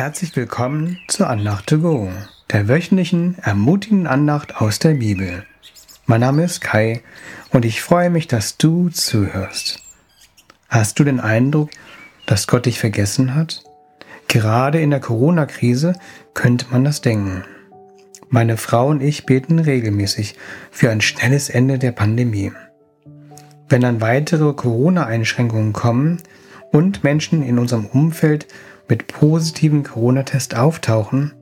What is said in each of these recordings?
Herzlich willkommen zur Andacht to go, der wöchentlichen ermutigenden Andacht aus der Bibel. Mein Name ist Kai und ich freue mich, dass du zuhörst. Hast du den Eindruck, dass Gott dich vergessen hat? Gerade in der Corona-Krise könnte man das denken. Meine Frau und ich beten regelmäßig für ein schnelles Ende der Pandemie. Wenn dann weitere Corona-Einschränkungen kommen und Menschen in unserem Umfeld mit positiven Corona-Test auftauchen,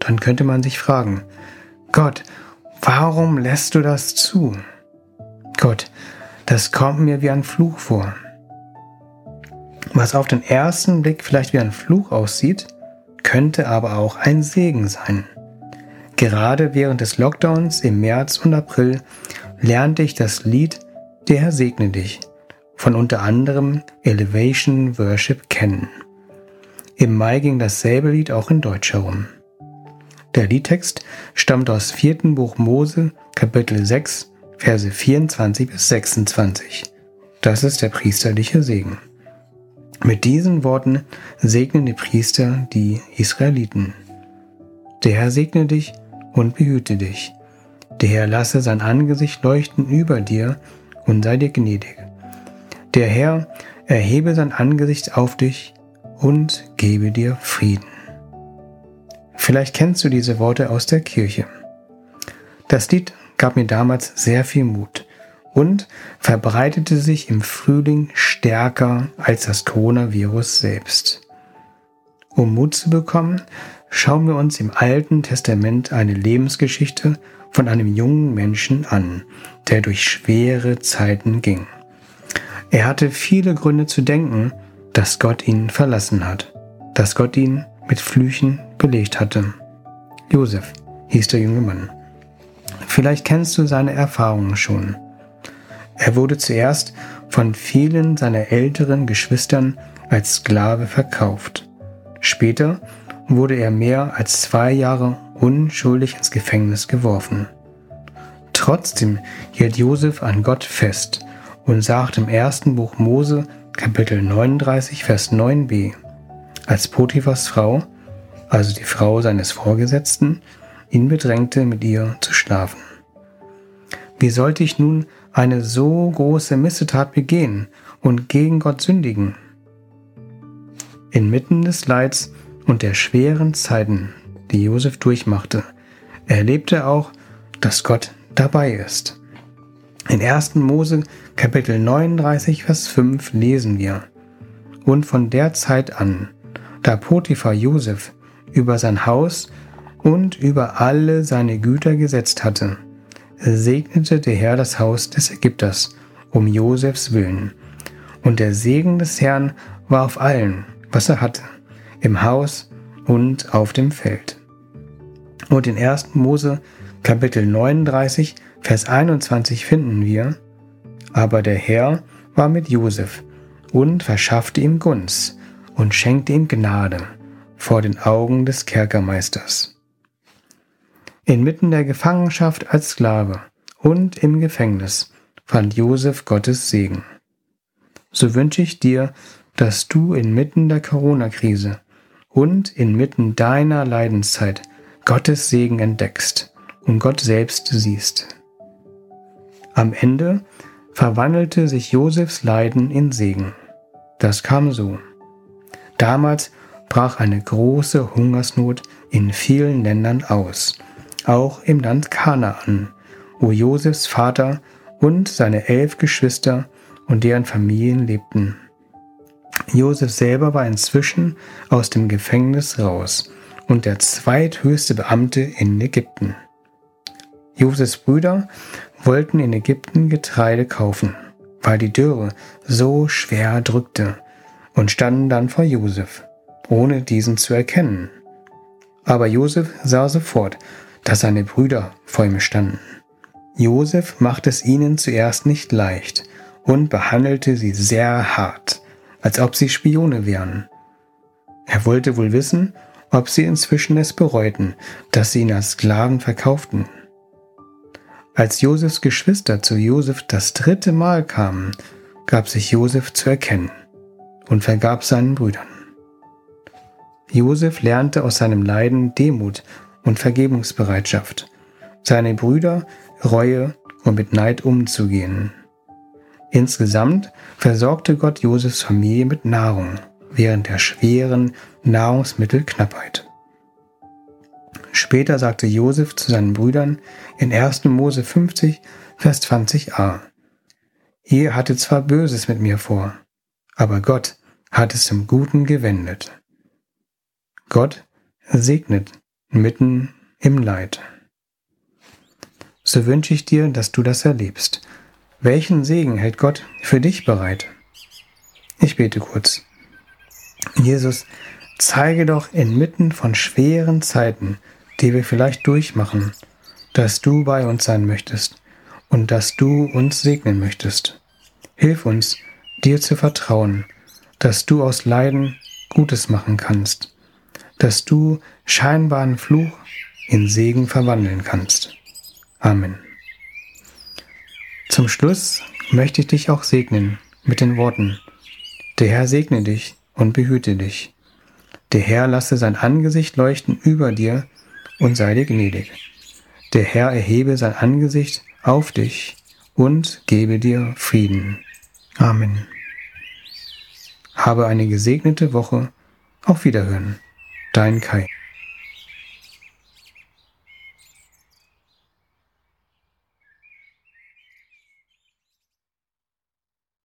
dann könnte man sich fragen, Gott, warum lässt du das zu? Gott, das kommt mir wie ein Fluch vor. Was auf den ersten Blick vielleicht wie ein Fluch aussieht, könnte aber auch ein Segen sein. Gerade während des Lockdowns im März und April lernte ich das Lied Der Herr segne dich von unter anderem Elevation Worship kennen. Im Mai ging dasselbe Lied auch in Deutsch herum. Der Liedtext stammt aus 4. Buch Mose, Kapitel 6, Verse 24 bis 26. Das ist der priesterliche Segen. Mit diesen Worten segnen die Priester die Israeliten. Der Herr segne dich und behüte dich. Der Herr lasse sein Angesicht leuchten über dir und sei dir gnädig. Der Herr erhebe sein Angesicht auf dich und gebe dir Frieden. Vielleicht kennst du diese Worte aus der Kirche. Das Lied gab mir damals sehr viel Mut und verbreitete sich im Frühling stärker als das Coronavirus selbst. Um Mut zu bekommen, schauen wir uns im Alten Testament eine Lebensgeschichte von einem jungen Menschen an, der durch schwere Zeiten ging. Er hatte viele Gründe zu denken, dass Gott ihn verlassen hat, dass Gott ihn mit Flüchen belegt hatte. Josef hieß der junge Mann. Vielleicht kennst du seine Erfahrungen schon. Er wurde zuerst von vielen seiner älteren Geschwistern als Sklave verkauft. Später wurde er mehr als zwei Jahre unschuldig ins Gefängnis geworfen. Trotzdem hielt Josef an Gott fest und sagt im ersten Buch Mose Kapitel 39, Vers 9b, als Potiphas Frau, also die Frau seines Vorgesetzten, ihn bedrängte, mit ihr zu schlafen. Wie sollte ich nun eine so große Missetat begehen und gegen Gott sündigen? Inmitten des Leids und der schweren Zeiten, die Josef durchmachte, erlebte er auch, dass Gott dabei ist. In 1. Mose Kapitel 39, Vers 5 lesen wir, Und von der Zeit an, da Potiphar Josef über sein Haus und über alle seine Güter gesetzt hatte, segnete der Herr das Haus des Ägypters um Josefs willen. Und der Segen des Herrn war auf allen, was er hatte, im Haus und auf dem Feld. Und in 1. Mose Kapitel 39, Vers 21 finden wir, aber der Herr war mit Josef und verschaffte ihm Gunst und schenkte ihm Gnade vor den Augen des Kerkermeisters. Inmitten der Gefangenschaft als Sklave und im Gefängnis fand Josef Gottes Segen. So wünsche ich dir, dass du inmitten der Corona-Krise und inmitten deiner Leidenszeit Gottes Segen entdeckst und Gott selbst siehst. Am Ende verwandelte sich Josefs Leiden in Segen. Das kam so. Damals brach eine große Hungersnot in vielen Ländern aus, auch im Land Kanaan, wo Josefs Vater und seine elf Geschwister und deren Familien lebten. Josef selber war inzwischen aus dem Gefängnis raus und der zweithöchste Beamte in Ägypten. Josefs Brüder wollten in Ägypten Getreide kaufen, weil die Dürre so schwer drückte, und standen dann vor Josef, ohne diesen zu erkennen. Aber Josef sah sofort, dass seine Brüder vor ihm standen. Josef machte es ihnen zuerst nicht leicht und behandelte sie sehr hart, als ob sie Spione wären. Er wollte wohl wissen, ob sie inzwischen es bereuten, dass sie ihn als Sklaven verkauften. Als Josefs Geschwister zu Josef das dritte Mal kamen, gab sich Josef zu erkennen und vergab seinen Brüdern. Josef lernte aus seinem Leiden Demut und Vergebungsbereitschaft, seine Brüder Reue und mit Neid umzugehen. Insgesamt versorgte Gott Josefs Familie mit Nahrung während der schweren Nahrungsmittelknappheit. Später sagte Josef zu seinen Brüdern in 1. Mose 50, Vers 20a, Ihr hattet zwar Böses mit mir vor, aber Gott hat es zum Guten gewendet. Gott segnet mitten im Leid. So wünsche ich dir, dass du das erlebst. Welchen Segen hält Gott für dich bereit? Ich bete kurz. Jesus, zeige doch inmitten von schweren Zeiten, die wir vielleicht durchmachen, dass du bei uns sein möchtest und dass du uns segnen möchtest. Hilf uns, dir zu vertrauen, dass du aus Leiden Gutes machen kannst, dass du scheinbaren Fluch in Segen verwandeln kannst. Amen. Zum Schluss möchte ich dich auch segnen mit den Worten, der Herr segne dich und behüte dich. Der Herr lasse sein Angesicht leuchten über dir und sei dir gnädig. Der Herr erhebe sein Angesicht auf dich und gebe dir Frieden. Amen. Habe eine gesegnete Woche. Auf Wiederhören. Dein Kai.